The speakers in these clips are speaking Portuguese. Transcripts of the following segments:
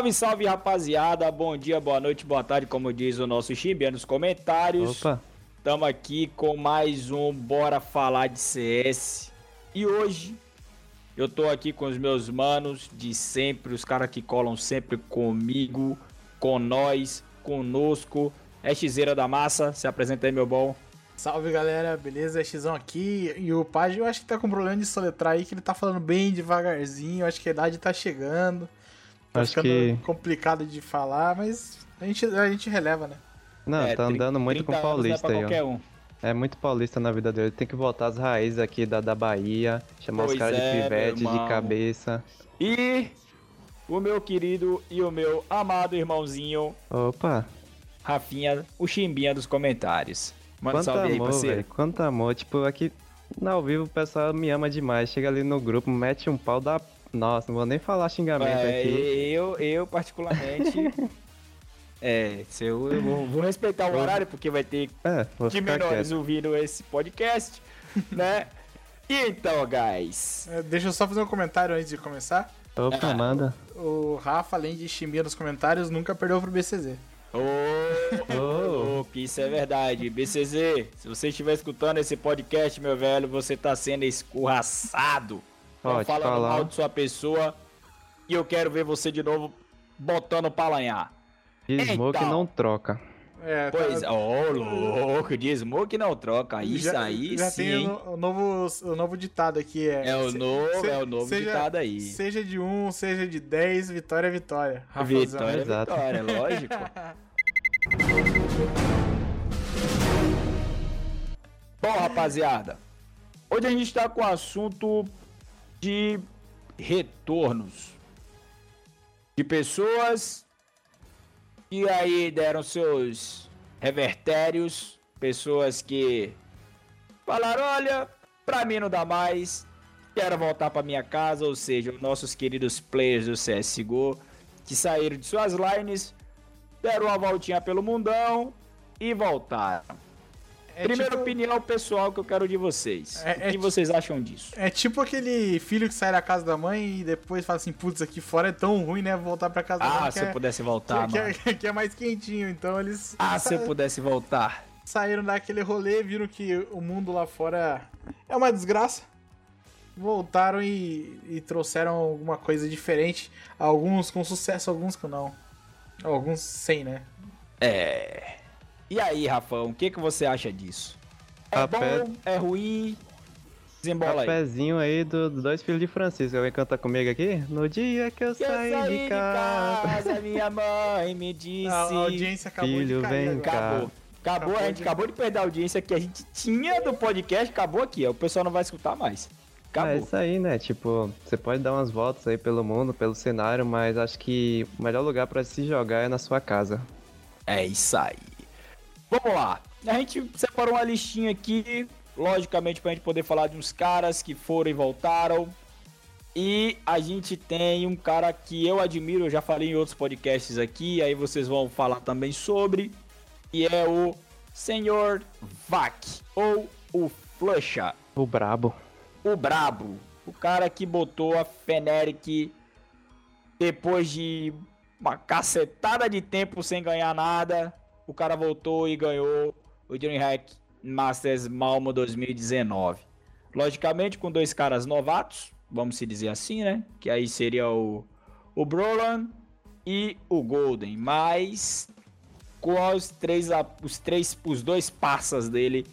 Salve, salve, rapaziada. Bom dia, boa noite, boa tarde, como diz o nosso Chimbia nos comentários. Opa, Estamos aqui com mais um Bora Falar de CS. E hoje eu tô aqui com os meus manos de sempre, os caras que colam sempre comigo, com nós, conosco. É Xeira da Massa, se apresenta aí, meu bom. Salve galera, beleza? É Xão aqui. E o Paj eu acho que tá com problema de soletrar aí, que ele tá falando bem devagarzinho. Acho que a idade tá chegando. Tá Acho que- complicado de falar, mas a gente, a gente releva, né? não, É, tá andando muito com 30 anos não é paulista aí, ó. um. É muito paulista na vida dele. Tem que voltar às raízes aqui da, da Bahia, chamar Pois os caras é, de pivete, de cabeça. E o meu querido e o meu amado irmãozinho, Opa, Rafinha, o Chimbinha dos comentários. Manda um quanto salve aí, amor, parceiro. velho. Quanto amor. Tipo, aqui no ao vivo o pessoal me ama demais. Chega ali no grupo, mete um pau da. Nossa, não vou nem falar xingamento É, aqui. eu, eu particularmente. é, se eu, eu vou, vou respeitar o horário, porque vai ter É, de menores quieto. ouvindo esse podcast, né? Então, guys. É, Deixa eu só fazer um comentário antes de começar. Opa, Ah. manda. O Rafa, além de chimbia nos comentários, nunca perdeu pro BCZ. Ô, Ô. louco, isso é verdade. BCZ, se você estiver escutando esse podcast, meu velho, você tá sendo escorraçado. Tão Ó, te falando falar. mal de sua pessoa. E eu quero ver você de novo botando pra lanhar. De smoke Então. não troca. É, Pois, tá- ô, louco, de smoke não troca. Isso já, aí já sim, tem o, o novo, o novo ditado aqui. É, É o se- novo, se- é o novo seja- ditado aí. Seja de um, seja de 10, vitória é vitória. Rafazão. Vitória, é vitória, lógico. Bom, rapaziada, hoje a gente tá com o assunto de retornos de pessoas que aí deram seus revertérios, pessoas que falaram, olha, pra mim não dá mais, quero voltar pra minha casa, ou seja, os nossos queridos players do CSGO que saíram de suas lines, deram uma voltinha pelo mundão e voltaram. É Primeira tipo- opinião pessoal que eu quero de vocês. É- o é que ti- vocês acham disso? É tipo aquele filho que sai da casa da mãe e depois fala assim, putz, aqui fora é tão ruim, né? Voltar pra casa da Ah, mãe. se que eu é- pudesse voltar, que, mano. que, que é mais quentinho. Então eles Ah, se eu pudesse voltar. saíram daquele rolê, viram que o mundo lá fora é uma desgraça. Voltaram e, e trouxeram alguma coisa diferente. Alguns com sucesso, alguns com não. Alguns sem, né? É. E aí, Rafão, o que, que você acha disso? É Rapé- bom? É ruim? Desembola aí. Capezinho aí do- dos dois filhos de Francisco. Alguém canta comigo aqui? No dia que eu, Que eu saí, de casa. minha mãe me disse. A, a audiência acabou Filho, de cair vem cá. Acabou. Acabou, Acabou a gente de- acabou de perder a audiência que a gente tinha do podcast, acabou aqui. ó. O pessoal não vai escutar mais. É Acabou. isso aí, né? Tipo, você pode dar umas voltas aí pelo mundo, pelo cenário, mas acho que o melhor lugar pra se jogar é na sua casa. É isso aí. Vamos lá. A gente separou uma listinha aqui, logicamente, pra gente poder falar de uns caras que foram e voltaram. E a gente tem um cara que eu admiro, eu já falei em outros podcasts aqui, aí vocês vão falar também sobre. E é o Senhor Vac, ou o Flusha, O brabo. o Brabo. O cara que botou a Feneric depois de uma cacetada de tempo sem ganhar nada. O cara voltou e ganhou o DreamHack Masters Malmo 2019. Logicamente com dois caras novatos, vamos se dizer assim, né? Que aí seria o, o Brolan e o Golden. Mas com os três, os três, os dois passas dele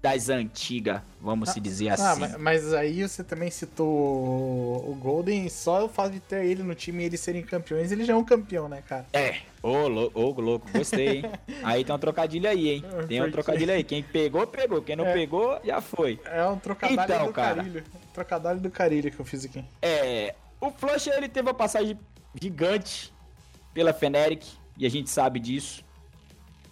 das antigas, vamos se dizer assim. Ah, mas, mas aí você também citou o, Golden, só o fato de ter ele no time e eles serem campeões, ele já é um campeão, né, cara? É, ô lou- ô, louco, gostei, hein? Aí tem um trocadilho aí, hein? Tem um trocadilho aí. Quem pegou, pegou. Quem não É. pegou, já foi. É um trocadilho Então, do cara. carilho. Trocadilho do carilho que eu fiz aqui. É, o Flush ele teve uma passagem gigante pela Feneric, e a gente sabe disso.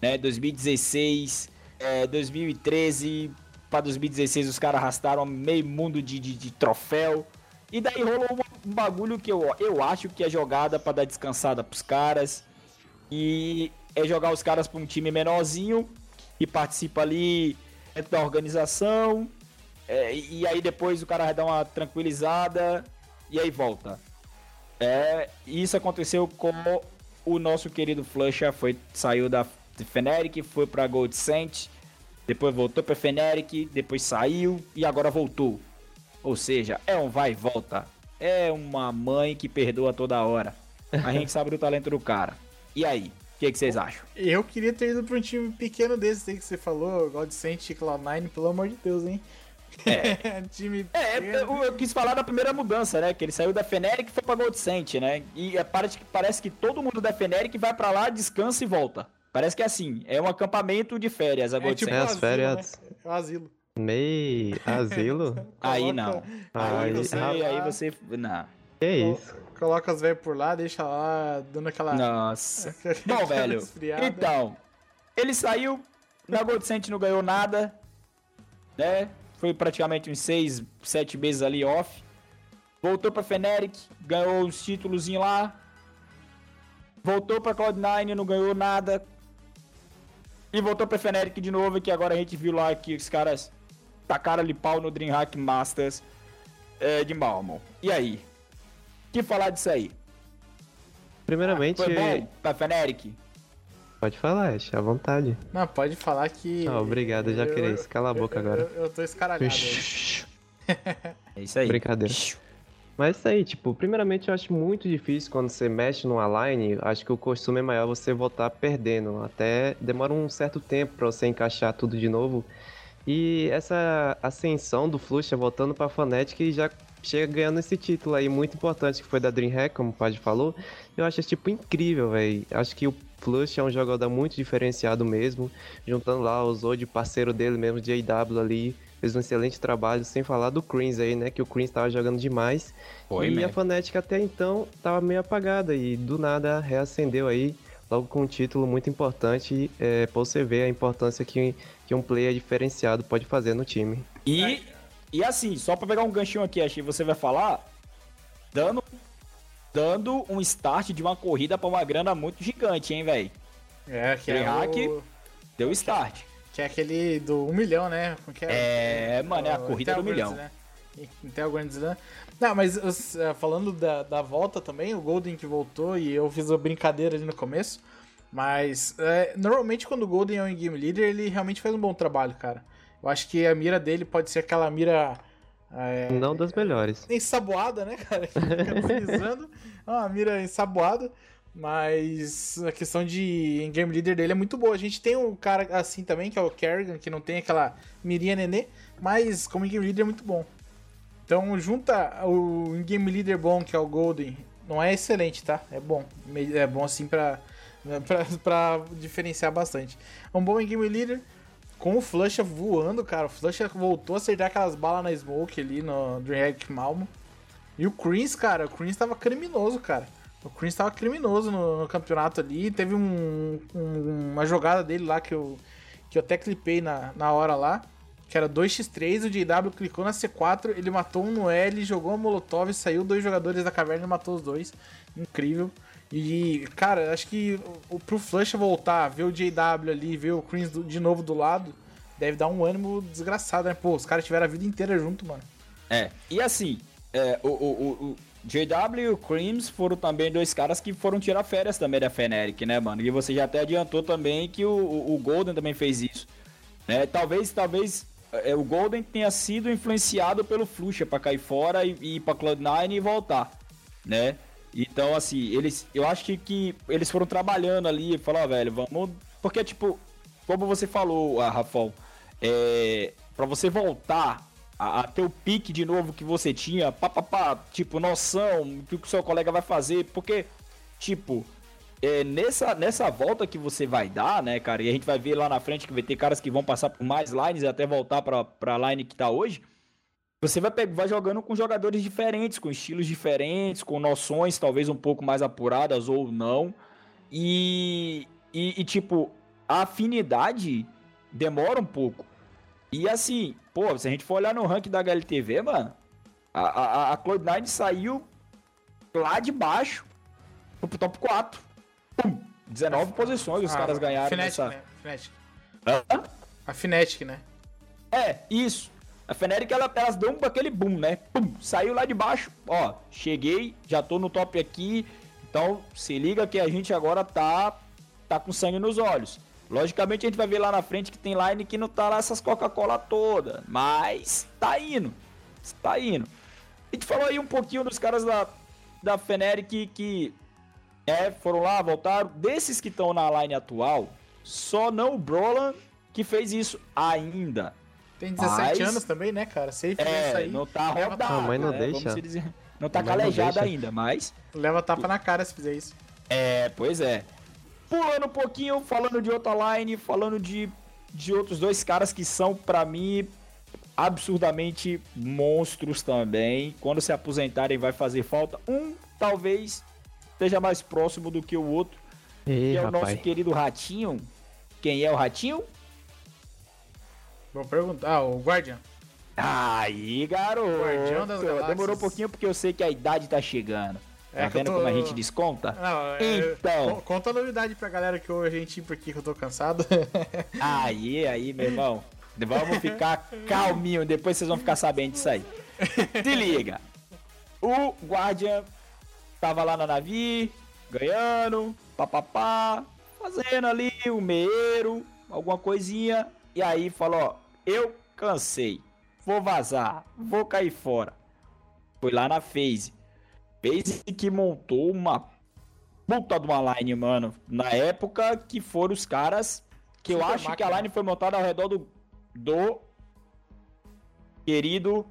Né? 2016, é, 2013 para 2016 os caras arrastaram meio mundo de, de, de troféu. E daí rolou um, bagulho que eu, eu acho que é jogada para dar descansada pros caras. E é jogar os caras pra um time menorzinho que participa ali dentro da organização. é, e aí depois o cara vai dar uma tranquilizada e aí volta. É, isso aconteceu com o nosso querido Flusha, foi saiu da Fnatic, foi para Gold Saint, depois voltou para Fnatic, depois saiu e agora voltou. Ou seja, é um vai e volta. É uma mãe que perdoa toda hora. A gente sabe do talento do cara. E aí? O que, que, vocês acham? Eu queria ter ido pra um time pequeno desse aí que você falou, God Saint e Cloud9, pelo amor de Deus, hein? É. time é, eu, eu, quis falar da primeira mudança, né? Que ele saiu da Feneric e foi pra Gold Saint, né? E é, parece, parece que todo mundo da Feneric vai pra lá, descansa e volta. Parece que é assim, é um acampamento de férias a é Gold é, tipo. É, as férias. Né? É o asilo. Mei, asilo? aí não. Aí, aí você, aí você... Não. Que isso? Coloca os velhos por lá, deixa lá, dando aquela. Nossa. Bom, velho. Então, ele saiu, na Gold Saint não ganhou nada, né? Foi praticamente uns 6, 7 meses ali off. Voltou pra Feneric, ganhou os títulos lá. Voltou pra Cloud9, não ganhou nada. E voltou pra Feneric de novo, que agora a gente viu lá que os caras tacaram ali pau no Dreamhack Masters é, de Malmo. E aí? que falar disso aí? Primeiramente. Foi bom pra Feneric? Pode falar, Ash, à vontade. Não, pode falar que. Ah, obrigado, eu já queria isso. Cala a boca eu, agora. Eu, eu tô escaralhado. é isso aí. Brincadeira. Mas isso aí, tipo, primeiramente eu acho muito difícil quando você mexe numa line, acho que o costume é maior você voltar perdendo. Até demora um certo tempo para você encaixar tudo de novo. E essa ascensão do Fluxa voltando pra Fnatic já chega ganhando esse título aí muito importante que foi da DreamHack, como o Padre falou. Eu acho esse tipo incrível, velho. Acho que o Flush é um jogador muito diferenciado mesmo, juntando lá o Zod, parceiro dele mesmo, AW ali, fez um excelente trabalho, sem falar do Creams aí, né, que o Creams tava jogando demais. Foi, e a Fnatic até então tava meio apagada e do nada reacendeu aí, logo com um título muito importante, é, pra você ver a importância que, que um player diferenciado pode fazer no time. E e assim, só pra pegar um ganchinho aqui, acho que você vai falar, dando, dando um start de uma corrida pra uma grana muito gigante, hein, velho? É, que é o... deu start. Que é aquele do 1 milhão, né? É, é, mano, é a corrida do milhão. Né? Intel Grand Slam. Não, mas é, falando da, da volta também, o Golden que voltou e eu fiz a brincadeira ali no começo. Mas é, normalmente quando o Golden é um game leader, ele realmente faz um bom trabalho, cara. Eu acho que a mira dele pode ser aquela mira. É, não das melhores. Ensaboada, né, cara? Que fica deslizando. é uma mira ensaboada. Mas a questão de game leader dele é muito boa. A gente tem um cara assim também, que é o Kerrigan, que não tem aquela mirinha nenê, mas como game leader é muito bom. Então junta o game leader bom, que é o Golden. Não é excelente, tá? É bom. É bom assim pra, pra, pra diferenciar bastante. É um bom game leader com o Flusha voando, cara. O Flusha voltou a acertar aquelas balas na Smoke ali no Dreamhack Malmo. E o Chris, cara, o Chris tava criminoso, cara. O Chris tava criminoso no, no campeonato ali. Teve um, um, uma jogada dele lá que eu, que eu até clipei na, na hora lá. Que era 2x3, o JW clicou na C4, ele matou um no L, jogou uma Molotov, saiu dois jogadores da caverna e matou os dois. Incrível. E, cara, acho que o, pro Flush voltar, ver o JW ali, ver o Creams de novo do lado, deve dar um ânimo desgraçado, né? Pô, os caras tiveram a vida inteira junto, mano. É, e assim, é, o, o, o, JW e o Creams foram também dois caras que foram tirar férias também da Feneric, né, mano? E você já até adiantou também que o, o Golden também fez isso. Né? Talvez, talvez é, o Golden tenha sido influenciado pelo Fluxa para cair fora e, e ir pra Cloud9 e voltar, né? Então, assim, eles. Eu acho que, que eles foram trabalhando ali, falar, oh, velho, vamos. Porque, tipo, como você falou, ah, Rafão, é, para você voltar a, a, ter o pique de novo que você tinha, pá, pá, pá, tipo, noção do que o seu colega vai fazer, porque, tipo, é, nessa, nessa volta que você vai dar, né, cara, e a gente vai ver lá na frente que vai ter caras que vão passar por mais lines e até voltar pra, pra line que tá hoje. Você vai, vai jogando com jogadores diferentes, com estilos diferentes, com noções talvez um pouco mais apuradas ou não. E, e, e tipo, a afinidade demora um pouco. E assim, pô, se a gente for olhar no ranking da HLTV, mano, a, a, a Cloud9 saiu lá de baixo pro top 4. Pum, 19 posições os ah, caras ganharam Fnatic, nessa... né? Fnatic. Hã? A Fnatic, né? É, isso. A Feneric, ela, elas dão aquele boom, né? Pum, saiu lá de baixo. Ó, cheguei, já tô no top aqui. Então, se liga que a gente agora tá, tá com sangue nos olhos. Logicamente, a gente vai ver lá na frente que tem line que não tá lá essas Coca-Cola toda. Mas tá indo. Tá indo. A gente falou aí um pouquinho dos caras da, da Feneric que é, foram lá, voltaram. Desses que estão na line atual, só não o Brolan que fez isso ainda. Tem 17 mas, anos também, né, cara? Ele é, isso aí, não tá rodado, não, mas não né? deixa. Dizer, não tá calejado ainda, mas... Leva tapa na cara se fizer isso. É, pois é. Pulando um pouquinho, falando de outra line, falando de, de outros dois caras que são, para mim, absurdamente monstros também. Quando se aposentarem vai fazer falta. Um, talvez, esteja mais próximo do que o outro. Ei, que é rapaz. o nosso querido Ratinho. Quem é o Ratinho? Vou perguntar. Ah, o Guardian. Aí, garoto. Guardião das. Demorou um pouquinho porque eu sei que a idade tá chegando. Tá É eu vendo tô- como a gente desconta? Não, é- Então. con- Conta a novidade pra galera que ouve a gente, porque eu tô cansado. Aí, aí, meu irmão. Vamos ficar calminho, depois vocês vão ficar sabendo disso aí. Se liga. O Guardian tava lá na navi, ganhando, papapá, fazendo ali um meeiro, alguma coisinha. E aí falou, ó, eu cansei, vou vazar, vou cair fora. Foi lá na FaZe. Que montou uma puta de uma line, mano. Na época que foram os caras que eu Super acho que máquina. a line foi montada ao redor do, do querido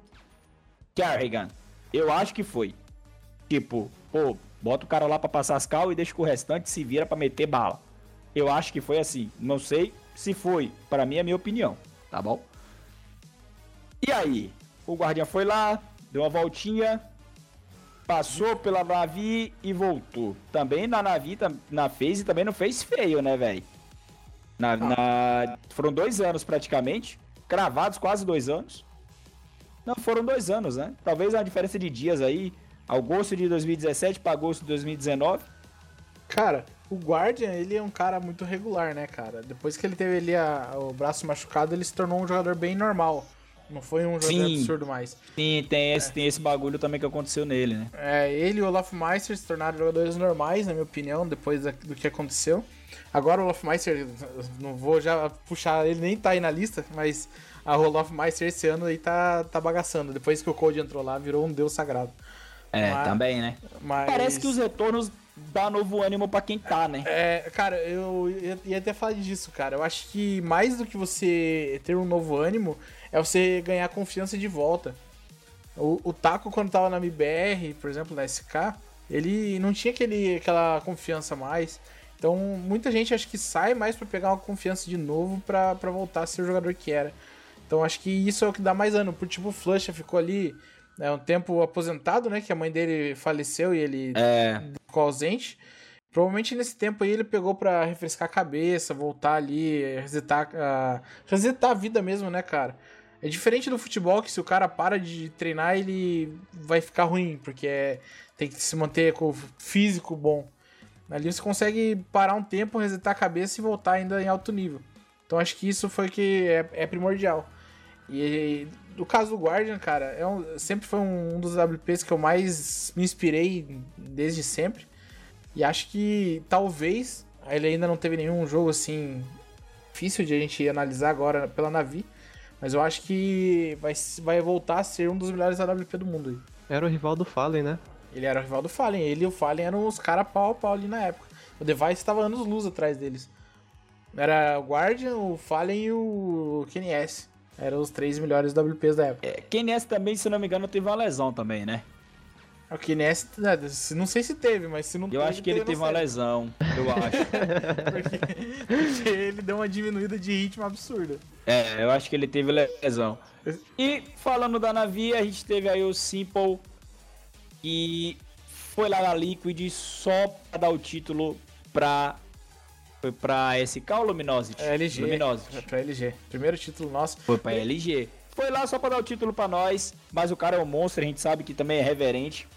Kerrigan. Eu acho que foi. Tipo, pô, bota o cara lá pra passar as cal e deixa que o restante se vira pra meter bala. Eu acho que foi assim. Não sei se foi. Pra mim é a minha opinião, tá bom? E aí? O guardião foi lá, deu uma voltinha, passou pela Navi e voltou. Também na Navi, na phase também não fez feio, né, velho? Na, na- Foram dois anos praticamente, cravados quase dois anos. Não, foram dois anos, né? Talvez uma diferença de dias aí, agosto de 2017 para agosto de 2019. Cara, o Guardian, ele é um cara muito regular, né, cara? Depois que ele teve ali a- o braço machucado, ele se tornou um jogador bem normal. Não foi um jogador Sim. absurdo mais. Sim, tem esse, tem esse bagulho também que aconteceu nele, né? É, ele e o Olaf Meister se tornaram jogadores normais, na minha opinião, depois do que aconteceu. Agora o Olaf Meister, não vou já puxar, ele nem tá aí na lista, mas a Olaf Meister esse ano aí tá, tá bagaçando. Depois que o Code entrou lá, virou um deus sagrado. É, Mas- também, né? Mas... Parece que os retornos dá novo ânimo pra quem tá, né? É, cara, eu ia até falar disso, cara. Eu acho que mais do que você ter um novo ânimo, é você ganhar confiança de volta. O, o Taco, quando tava na MBR, por exemplo, na SK, ele não tinha aquele, aquela confiança mais. Então, muita gente acho que sai mais pra pegar uma confiança de novo pra, pra voltar a ser o jogador que era. Então, acho que isso é o que dá mais ânimo. Por tipo, o Flusha ficou ali né, um tempo aposentado, né? Que a mãe dele faleceu e ele É, ficou ausente. Provavelmente nesse tempo aí ele pegou pra refrescar a cabeça, voltar ali, resetar, a- resetar a vida mesmo, né, cara? É diferente do futebol que se o cara para de treinar, ele vai ficar ruim, porque é- tem que se manter com o físico bom. Ali você consegue parar um tempo, resetar a cabeça e voltar ainda em alto nível. Então acho que isso foi que é, é primordial. E no caso do Guardian, cara, é um- sempre foi um, um dos WPs que eu mais me inspirei desde sempre. E acho que talvez ele ainda não teve nenhum jogo assim difícil de a gente analisar agora pela Navi. Mas eu acho que vai, vai voltar a ser um dos melhores AWP do mundo. aí. Era o rival do Fallen, né? Ele era o rival do Fallen. Ele e o Fallen eram os caras pau a pau ali na época. O Device estava anos luz atrás deles. Era o Guardian, o Fallen e o Kenny S. Eram os três melhores WPs da época. é, quem nessa também, se não me engano, teve uma lesão também, né? O Kenny S, né, não sei se teve, mas se não Eu acho que ele teve uma lesão, eu acho. Porque, porque ele deu uma diminuída de ritmo absurda. É, eu acho que ele teve lesão. E falando da Navi, a gente teve aí o Simple, que foi lá na Liquid só pra dar o título pra. Foi pra SK ou Luminosity? É LG. Luminosity. É pra LG. Primeiro título nosso. Foi pra LG. Foi lá só pra dar o título pra nós, mas o cara é um monstro, a gente sabe que também é reverente.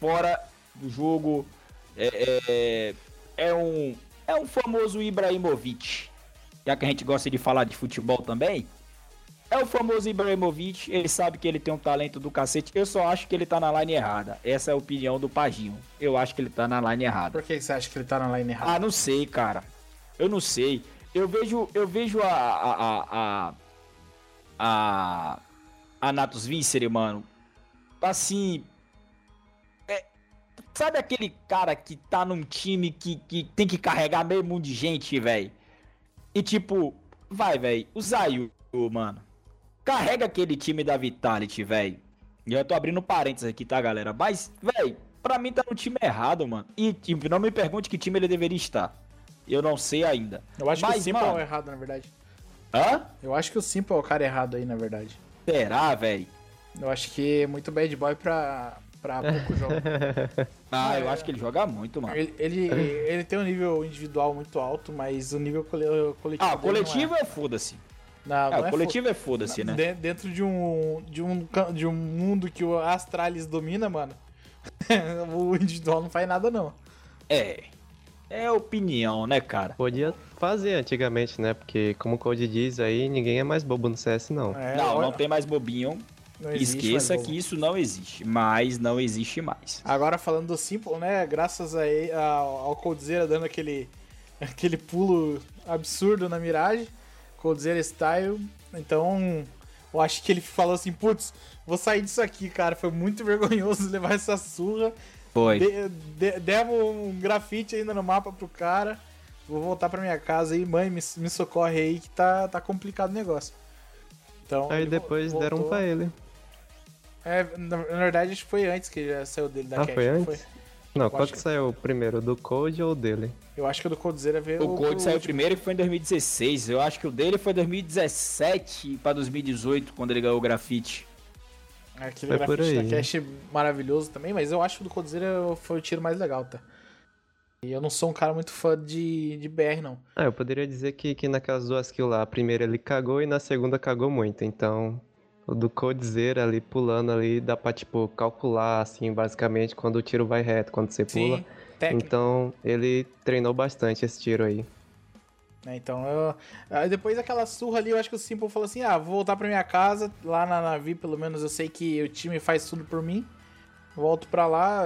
Fora do jogo, é, é, é um, é um famoso Ibrahimovic. Já que a gente gosta de falar de futebol também, É o famoso Ibrahimovic, ele sabe que ele tem um talento do cacete. Eu só acho que ele tá na line errada. Essa é a opinião do Paginho. Eu acho que ele tá na line errada. Por que você acha que ele tá na line errada? Ah, não sei, cara. Eu não sei. Eu vejo, eu vejo a a a a, a, a Natus Vincere, mano. Assim, é, sabe aquele cara que tá num time que, que tem que carregar meio mundo de gente, velho? E tipo, vai, velho, o Zayu, mano. Carrega aquele time da Vitality, velho. E eu tô abrindo parênteses aqui, tá, galera? Mas, velho, pra mim tá no time errado, mano. E, tipo, não me pergunte que time ele deveria estar. Eu não sei ainda. Eu acho Mas, que o Simple mano- é o errado, na verdade. Hã? Eu acho que o Simple é o cara errado aí, na verdade. Será, velho? Eu acho que é muito bad boy pra, pra pouco jogo. Ah, eu acho que ele joga muito, mano. Ele, ele, ele tem um nível individual muito alto, mas o nível cole- coletivo. Ah, o não é. coletivo é foda-se. Não, É, não o é coletivo é foda-se, né? De- dentro de um, de, um, de um mundo que o Astralis domina, mano, o individual não faz nada, não. É. É opinião, né, cara? Podia fazer antigamente, né? Porque, como o Code diz aí, ninguém é mais bobo no CS, não. É, não, olha, não tem mais bobinho. Não Esqueça que isso não existe. Mas não existe mais. Agora falando do Simple, né? Graças a ele- ao, Coldzera dando aquele, aquele pulo absurdo na miragem, Coldzera Style. Então, eu acho que ele falou assim: putz, vou sair disso aqui, cara. Foi muito vergonhoso levar essa surra. Foi. De, de, devo um grafite ainda no mapa pro cara. Vou voltar pra minha casa aí, mãe, me, me socorre aí que tá, tá complicado o negócio. Então, Aí depois vo- deram um voltou. pra ele. É, na, na verdade, acho que foi antes que saiu dele da Ah, cache, foi não antes? Não, qual acho que que- saiu primeiro, do Code ou dele? Eu acho que o do Coldzera veio. O Code saiu último. primeiro que foi em 2016. Eu acho que o dele foi 2017 pra 2018, quando ele ganhou o grafite. Aquele Foi por grafite da aí. cache maravilhoso também, mas eu acho que o do Coldzera foi o tiro mais legal, tá? E eu não sou um cara muito fã de, de BR, não. Ah, eu poderia dizer que, que naquelas duas kills lá, a primeira ele cagou e na segunda cagou muito. Então, do Codezera ali pulando ali, dá pra, tipo, calcular, assim, basicamente, quando o tiro vai reto, quando você pula. técnico. Então, ele treinou bastante esse tiro aí. né? Então, eu... aí depois daquela surra ali, eu acho que o Simple falou assim: ah, vou voltar pra minha casa, lá na Navi, pelo menos eu sei que o time faz tudo por mim. Volto pra lá,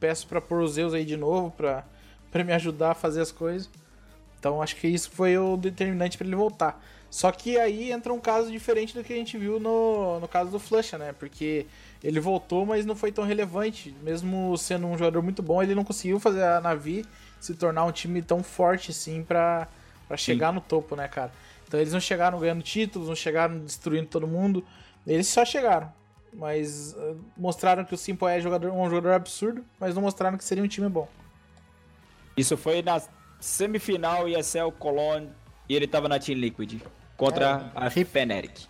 peço pra pôr os Zeus aí de novo, pra, pra me ajudar a fazer as coisas. Então, acho que isso foi o determinante pra ele voltar. Só que aí entra um caso diferente do que a gente viu no, no caso do Flusha, né? Porque ele voltou, mas não foi tão relevante. Mesmo sendo um jogador muito bom, ele não conseguiu fazer a Navi se tornar um time tão forte assim pra, pra chegar no topo, né, cara? Então eles não chegaram ganhando títulos, não chegaram destruindo todo mundo. Eles só chegaram. Mas eh, mostraram que o Simple é jogador, um jogador absurdo, mas não mostraram que seria um time bom. Isso foi na semifinal ESL Cologne e ele tava na Team Liquid contra É, a Fnatic.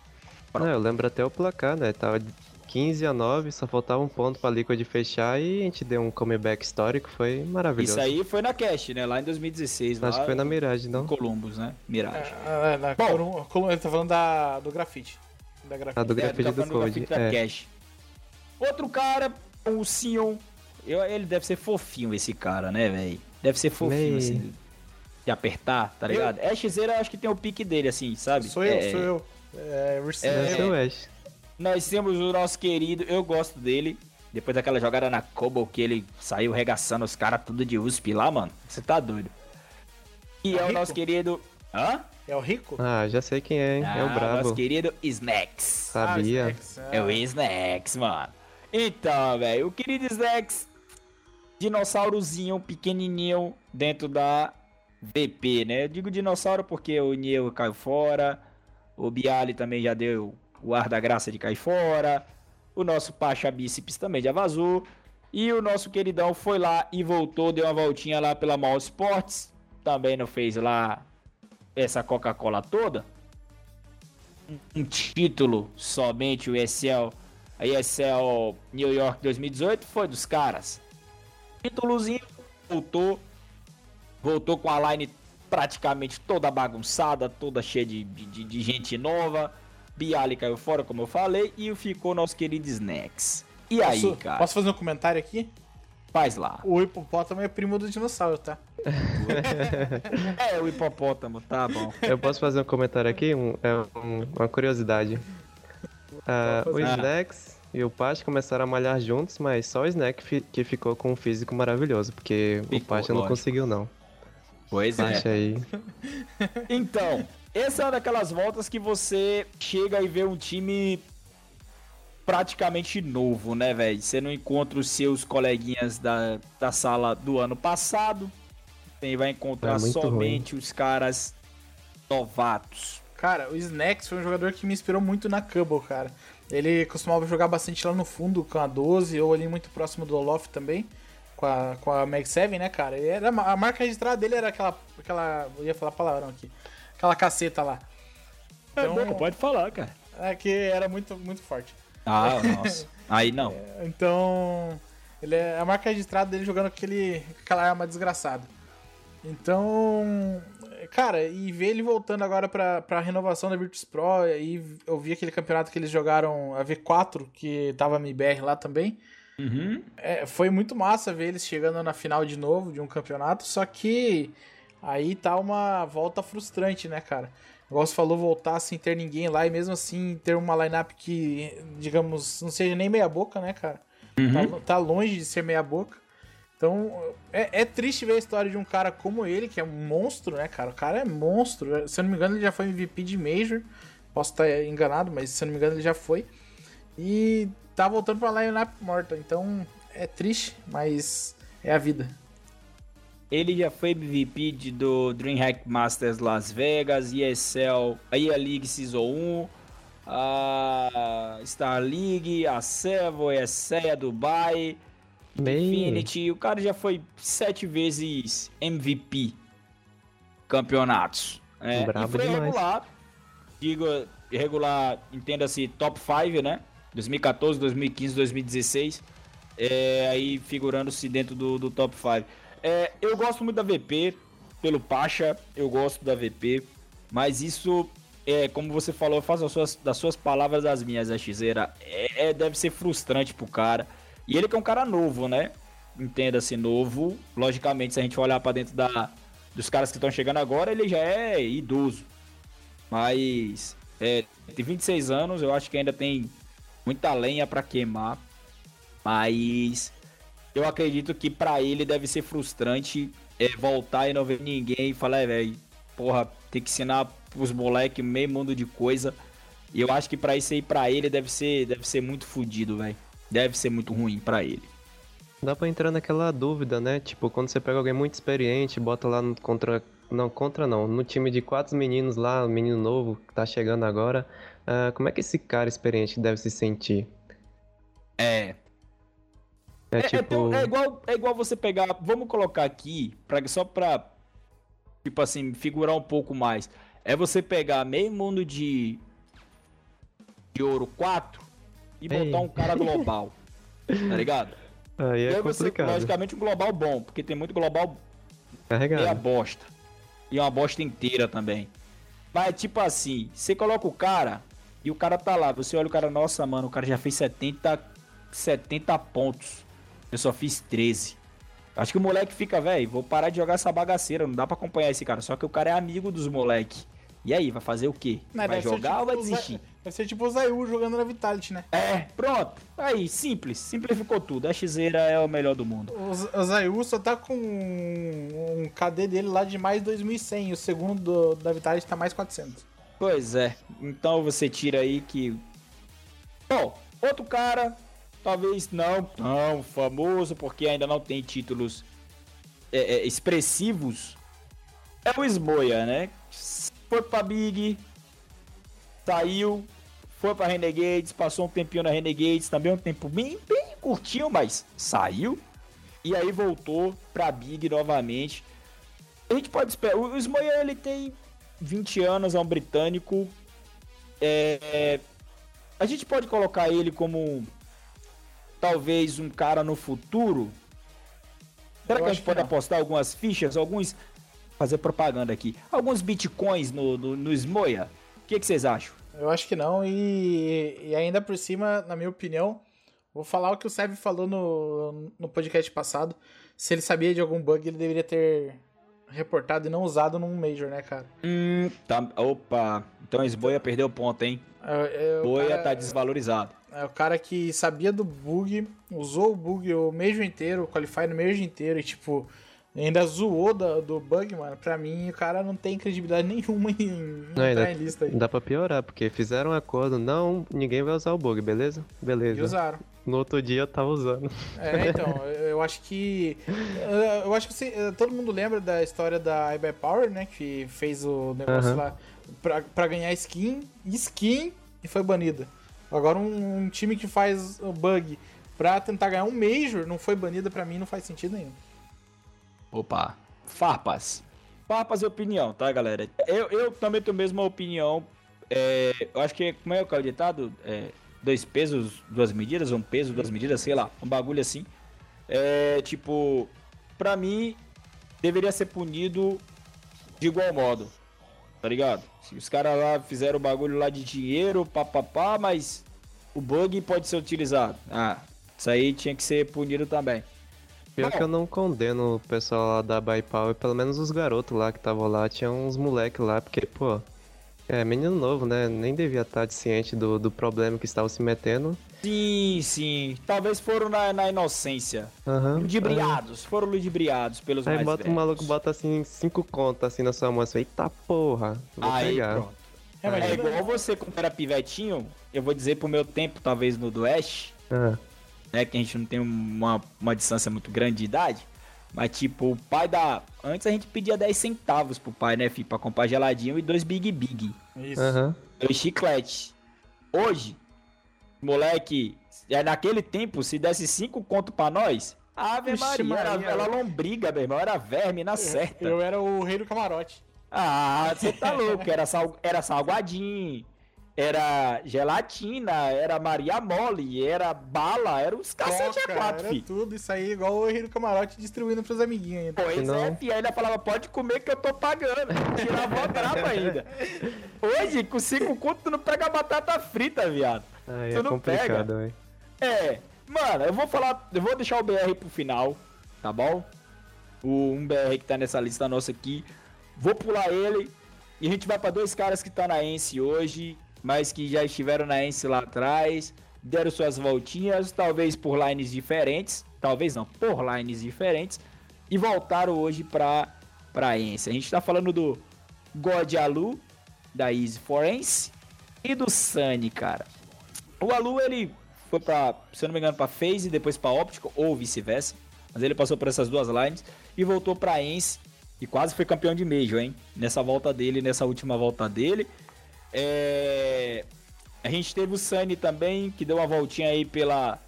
Não, eu lembro até o placar, né? Tava 15 a 9, só faltava um ponto pra Liquid fechar e a gente deu um comeback histórico, foi maravilhoso. Isso aí foi na Cash, né? Lá em 2016. Acho lá que foi na Mirage, não? Columbus, né? Mirage. Ah, ah, na Bom. Colum- ele tá falando da, do grafite. Da grafite. Ah, do É, grafite tá do Code. É. Cash. Outro cara, o Sion. Eu, ele deve ser fofinho, esse cara, né, velho? Deve ser fofinho, Meio. assim. De apertar, tá ligado? É Xera, eu acho que tem o pique dele, assim, sabe? Sou eu, É, sou eu. É, É. Ash. Nós temos o nosso querido, eu gosto dele. Depois daquela jogada na Cobble que ele saiu regaçando os caras tudo de USP lá, mano. Você tá doido. E É é, o nosso querido. Hã? É o Rico? Ah, já sei quem é, hein? é o Ah, brabo. Nosso querido Snacks. Sabia. Ah, Snacks, ah. É o Snacks, mano. Então, velho, o querido Snacks, dinossaurozinho pequenininho dentro da VP, né? Eu digo dinossauro porque o Niel caiu fora, o Bialy também já deu o ar da graça de cair fora, o nosso Pacha Bíceps também já vazou, e o nosso queridão foi lá e voltou, deu uma voltinha lá pela Mall Sports, também não fez lá essa Coca-Cola toda um título somente o ESL, a ESL New York 2018 foi dos caras. Títulozinho, voltou, voltou com a line praticamente toda bagunçada, toda cheia de, de, de gente nova. Bialy caiu fora, como eu falei, e ficou nosso querido Snacks. E aí, Posso, cara? posso fazer um comentário aqui? Faz lá. O hipopótamo é primo do dinossauro, tá? É, o hipopótamo, tá bom. Eu posso fazer um comentário aqui? Um- é um- uma curiosidade. Ah, Vou o fazer. Snacks e o Pacha começaram a malhar juntos, mas só o Snack fi- que ficou com um físico maravilhoso, porque o Ficou, Pacha não lógico. conseguiu, não. Pois é. Pacha aí. Então, essa é uma daquelas voltas que você chega e vê um time praticamente novo, né, velho? Você não encontra os seus coleguinhas da, da sala do ano passado. Você vai encontrar É somente os caras novatos. Cara, o Snacks foi um jogador que me inspirou muito na Cubble, cara. Ele costumava jogar bastante lá no fundo com a 12, ou ali muito próximo do Olof também, com a, com a Mag 7, né, cara? Ele era, a marca registrada dele era aquela, aquela. Eu ia falar palavrão aqui. Aquela caceta lá. Então- pode falar, cara. É que era muito, muito forte. Ah, nossa. Aí não. Então, ele é a marca registrada dele jogando aquele, aquela arma desgraçada. Então, cara, e ver ele voltando agora pra, pra renovação da Virtus Pro, e aí eu vi aquele campeonato que eles jogaram, a V4, que tava a MBR lá também. Uhum. É, foi muito massa ver eles chegando na final de novo de um campeonato, só que aí tá uma volta frustrante, né, cara? Igual você falou, voltar sem ter ninguém lá e mesmo assim ter uma lineup que, digamos, não seja nem meia boca, né, cara? Tá, tá longe de ser meia boca. Então, é, é triste ver a história de um cara como ele, que é um monstro, né, cara? O cara é monstro. Se eu não me engano, ele já foi MVP de Major. Posso estar enganado, mas se eu não me engano, ele já foi. E tá voltando pra lineup morta. Então, é triste, mas é a vida. Ele já foi MVP de- do DreamHack Masters Las Vegas, ESL, a EA League Season 1, a Star League, a Servo, a ESEA Dubai, Meio. Infinity. O cara já foi sete vezes MVP campeonatos. É, Brabo e foi demais. regular. Digo, regular, entenda-se, top 5, né? 2014, 2015, 2016. É, aí figurando-se dentro do, do top 5. É, eu gosto muito da VP, pelo Pacha, eu gosto da VP, mas isso, é, como você falou, faz as suas, das suas palavras as minhas, a Xeira, é, é, deve ser frustrante pro cara. E ele que é um cara novo, né? Entenda-se, novo. Logicamente, se a gente olhar pra dentro da, dos caras que estão chegando agora, ele já é idoso. Mas é, tem 26 anos, eu acho que ainda tem muita lenha pra queimar. Mas eu acredito que pra ele deve ser frustrante é, voltar e não ver ninguém e falar, é, velho, porra, tem que ensinar pros moleques meio mundo de coisa. E eu acho que pra isso aí, pra ele, deve ser, deve ser muito fodido, velho. Deve ser muito ruim pra ele. Dá pra entrar naquela dúvida, né? Tipo, quando você pega alguém muito experiente, bota lá no contra. Não, contra não. No time de quatro meninos lá, menino novo que tá chegando agora. Ah, como é que esse cara experiente deve se sentir? É, É, É, é tipo. tão- é igual, é igual você pegar. Vamos colocar aqui, pra, só pra. Tipo assim, figurar um pouco mais. É você pegar meio mundo de. De ouro 4 e Ei. botar um cara global. tá ligado? Aí e é aí você, complicado. logicamente, um global bom, porque tem muito global Carregado. bosta. E uma bosta inteira também. Mas, tipo assim, você coloca o cara e o cara tá lá. Você olha o cara, nossa, mano, o cara já fez 70, 70 pontos. Eu só fiz 13. Acho que o moleque fica, velho, vou parar de jogar essa bagaceira. Não dá pra acompanhar esse cara. Só que o cara é amigo dos moleque. E aí, vai fazer o quê? Né, vai jogar tipo ou vai desistir? Deve ser tipo o Zayu jogando na Vitality, né? É, pronto. Aí, simples. Simplificou tudo. A Xeira é o melhor do mundo. O, o Zayu só tá com um, um KD dele lá de mais 2100 e o segundo do- da Vitality tá mais 400. Pois é. Então você tira aí que. Bom, outro cara, talvez não tão famoso, porque ainda não tem títulos é, é, expressivos, é o Smoia, né? Foi pra Big, saiu, foi pra Renegades, passou um tempinho na Renegades, também um tempo bem, bem curtinho, mas saiu. E aí voltou pra Big novamente. A gente pode esperar. O Smoia ele tem 20 anos, é um britânico. É, é, a gente pode colocar ele como talvez um cara no futuro. Será Eu que a gente pode não. apostar algumas fichas, alguns. Fazer propaganda aqui. Alguns bitcoins no, no, no Smoia? O que, que vocês acham? Eu acho que não, e, e ainda por cima, na minha opinião, vou falar o que o Seb falou no, no podcast passado. Se ele sabia de algum bug, ele deveria ter reportado e não usado num Major, né, cara? Hum, tá. Opa. Então esse Boia perdeu ponto, hein? É, é, Boia cara, tá desvalorizado. É o cara que sabia do bug, usou o bug o Major inteiro, o Qualify no Major inteiro e, tipo, ainda zoou do, do bug, mano. Pra mim, o cara não tem credibilidade nenhuma em, em Não, entrar em lista aí. Dá pra piorar, porque fizeram um acordo, não, ninguém vai usar o bug, beleza? E Beleza. usaram. No outro dia eu tava usando. É, então, eu acho que. Eu acho que você- todo mundo lembra da história da iBuy Power, né? Que fez o negócio Aham. lá pra, pra ganhar skin, skin e foi banida. Agora um, um time que faz o bug pra tentar ganhar um Major não foi banida, pra mim não faz sentido nenhum. Opa. Farpas. Farpas é opinião, tá, galera? Eu, eu também tenho a mesma opinião. É, eu acho que, como é o ditado? É, dois pesos, duas medidas, um peso, duas medidas, sei lá, um bagulho assim. É, tipo, pra mim, deveria ser punido de igual modo, tá ligado? Se os caras lá fizeram o bagulho lá de dinheiro, papapá, mas o bug pode ser utilizado. Ah, isso aí tinha que ser punido também. Pior que eu não condeno o pessoal lá da Buy Power, pelo menos os garotos lá que estavam lá, tinha uns moleque lá, porque, pô, é menino novo, né? Nem devia estar ciente do, do problema que estavam se metendo. Sim, sim. Talvez foram na, na inocência. Aham. Ludibriados. Foram ludibriados pelos Aí mais bota o velhos. maluco, bota assim, cinco contas assim na sua mão, assim, eita porra, vou Aí, pegar. pronto. É, É, imagina- igual você quando era pivetinho, eu vou dizer pro meu tempo, talvez no do Ash, Ah, né, que a gente não tem uma, uma distância muito grande de idade, mas tipo, o pai da... Antes a gente pedia 10 centavos pro pai, né, filho, pra comprar geladinho e dois Big Big. Isso. Aham. Dois chicletes. Hoje, moleque, é naquele tempo, se desse cinco conto pra nós, Ave Vixe Maria, era, Maria. era lombriga, meu irmão, era verme na certa. Eu era o rei do camarote. Ah, você tá louco, era, sal, era salgadinho, era gelatina, era Maria Mole, era bala, era uns cacete a quatro, era fi. tudo isso aí, igual o do camarote distribuindo pros amiguinhos ainda. Pois Não. é, aí ele falava, pode comer que eu tô pagando, tirava a brava ainda. Hoje, com cinco conto, tu não pega batata frita, viado. Aí Tu é não complicado, velho. É, mano, eu vou falar, eu vou deixar o BR pro final, tá bom? O um BR que tá nessa lista nossa aqui. Vou pular ele e a gente vai pra dois caras que tá na Ence hoje, mas que já estiveram na Ence lá atrás, deram suas voltinhas, talvez por lines diferentes, talvez não, por lines diferentes, e voltaram hoje pra, pra Ence. A gente tá falando do God Alu, da Easy Forense, e do Sunny, cara. O Alu, ele foi pra, se eu não me engano, pra FaZe, depois pra Optical, ou vice-versa. Mas ele passou por essas duas lines e voltou pra Ence. E quase foi campeão de Major, hein? Nessa volta dele, nessa última volta dele. É... A gente teve o Sunny também, que deu uma voltinha aí pela,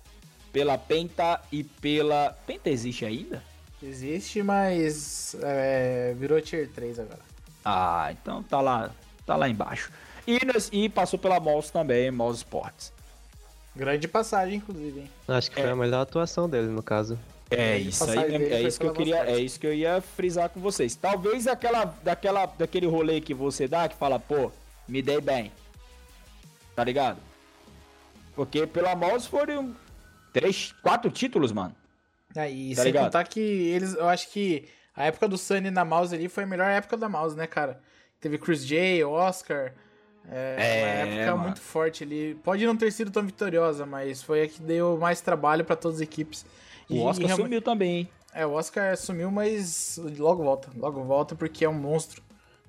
pela Penta e pela... Penta existe ainda? Existe, mas é, virou tier 3 agora. Ah, então tá lá, tá lá embaixo. E, e passou pela Mouse também, Mouse Sports. Grande passagem, inclusive, hein? Acho que É. foi a melhor atuação dele, no caso. É isso aí, é isso que eu queria, é isso que eu ia frisar com vocês. Talvez aquela, daquela, daquele rolê que você dá que fala, pô, me dei bem, tá ligado? Porque pela Mouse foram três, quatro títulos, mano. Aí, Tá sem ligado? contar que eles, eu acho que a época do Sunny na mouse ali foi a melhor época da mouse, né, cara? Teve Chris J, Oscar. É, É, uma época mano. muito forte ali. Pode não ter sido tão vitoriosa, mas foi a que deu mais trabalho pra todas as equipes. O E- Oscar e realmente- sumiu também, hein? É, o Oscar sumiu, mas logo volta. Logo volta porque é um monstro.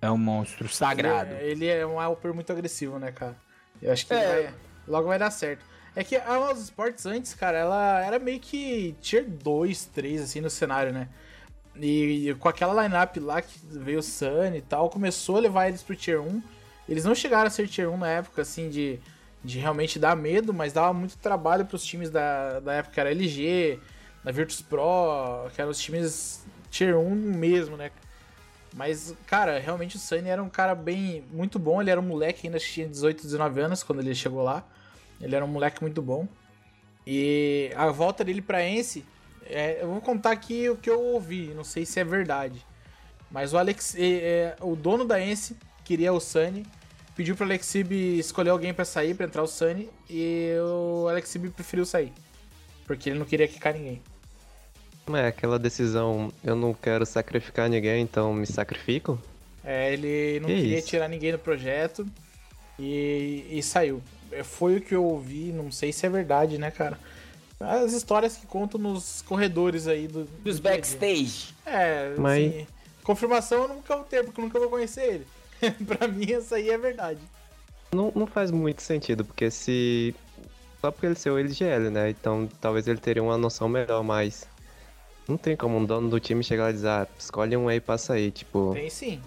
É um monstro sagrado. Ele é, ele é um Alper muito agressivo, né, cara? Eu acho que É. vai- logo vai dar certo. É que a Mouse Sports antes, cara, ela era meio que tier 2, 3, assim, no cenário, né? E com aquela lineup lá que veio o Sun e tal, começou a levar eles pro tier 1. Eles não chegaram a ser tier 1 na época, assim, de, de realmente dar medo, mas dava muito trabalho pros times da, da época, que era LG, da Virtus Pro, que eram os times tier 1 mesmo, né? Mas, cara, realmente o Sunny era um cara bem. muito bom. Ele era um moleque, ainda tinha 18, 19 anos quando ele chegou lá. Ele era um moleque muito bom. E a volta dele pra Ence. é, eu vou contar aqui o que eu ouvi, não sei se é verdade. Mas o Alex. é, é, o dono da Ence queria o Sunny. Pediu pro Alexib escolher alguém pra sair, pra entrar o Sunny. E o Alexib preferiu sair. Porque ele não queria quicar ninguém. É aquela decisão, eu não quero sacrificar ninguém, então me sacrifico? É, ele não Que queria isso? tirar ninguém do projeto e, e saiu. É, Foi o que eu ouvi, não sei se é verdade, né, cara? As histórias que contam nos corredores aí do. do Dos dia. backstage. É, Mas- assim, confirmação eu nunca vou ter, porque eu nunca vou conhecer ele. pra mim, essa aí é verdade. Não, não faz muito sentido, porque se. Só porque ele ser o LGL, né? Então talvez ele teria uma noção melhor, mas. Não tem como um dono do time chegar lá e dizer, ah, escolhe um aí e passa aí. Tipo, Tem sim.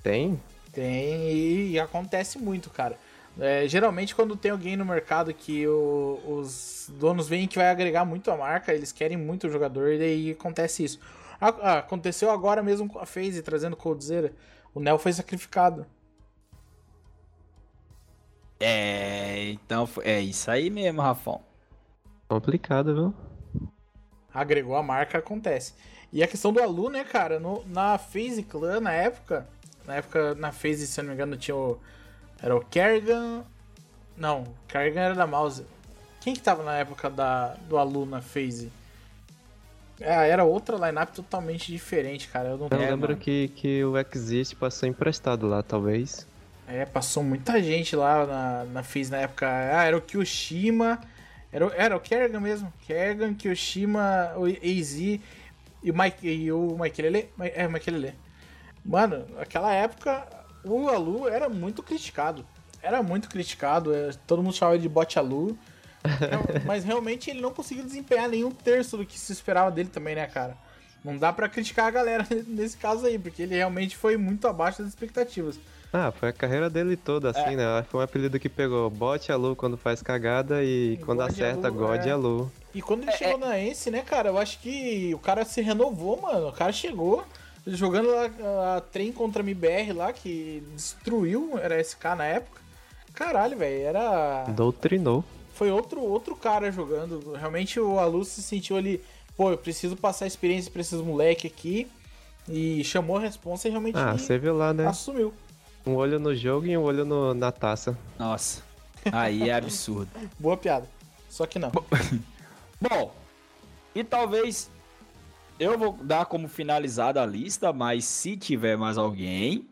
tem? Tem e, e acontece muito, cara. É, geralmente quando tem alguém no mercado que o- os donos veem que vai agregar muito a marca, eles querem muito o jogador e daí acontece isso. A- ah, aconteceu agora mesmo com a FaZe trazendo Coldzera. O Nel foi sacrificado. É, então é isso aí mesmo, Rafão. Complicado, viu? Agregou a marca, acontece. E a questão do Alu, né, cara? No- na FaZe Clan, na época, na época, na FaZe, se eu não me engano, tinha o... Era o Kerrigan... Não, o Kerrigan era da Mouse. Quem que tava na época da, do Alu na FaZe? É, era outra lineup totalmente diferente, cara. Eu não Eu É, lembro mano. que, que o Exist passou emprestado lá, talvez. É, passou muita gente lá na, na FaZe na época. Ah, era o Kyoshima. Era, o- era o Kerrigan mesmo. Kerrigan, Kyoshima, o AZ e o Mike, e o Mikelele. É, o Mikelele. Mano, naquela época o Alu era muito criticado. Era muito criticado. é, Todo mundo chamava ele de bot Alu. Mas realmente ele não conseguiu desempenhar nenhum terço do que se esperava dele também, né, cara? Não dá pra criticar a galera nesse caso aí, porque ele realmente foi muito abaixo das expectativas. Ah, foi a carreira dele toda, assim, né? Foi um apelido que pegou bot Alu quando faz cagada e, E quando God acerta, Alu, God é. Alu. E quando ele chegou na Ence, né, cara, eu acho que o cara se renovou, mano. O cara chegou jogando lá a trem contra a MBR lá, que destruiu, era SK na época. Caralho, velho, era. Doutrinou. Foi outro, outro cara jogando. Realmente o Alu se sentiu ali, pô, eu preciso passar experiência pra esses moleque aqui. E chamou a responsa e realmente Ah, você viu lá, né? assumiu. Um olho no jogo e um olho no- na taça. Nossa. Aí é absurdo. Boa piada. Só que não. Bom, e talvez eu vou dar como finalizada a lista, mas se tiver mais alguém,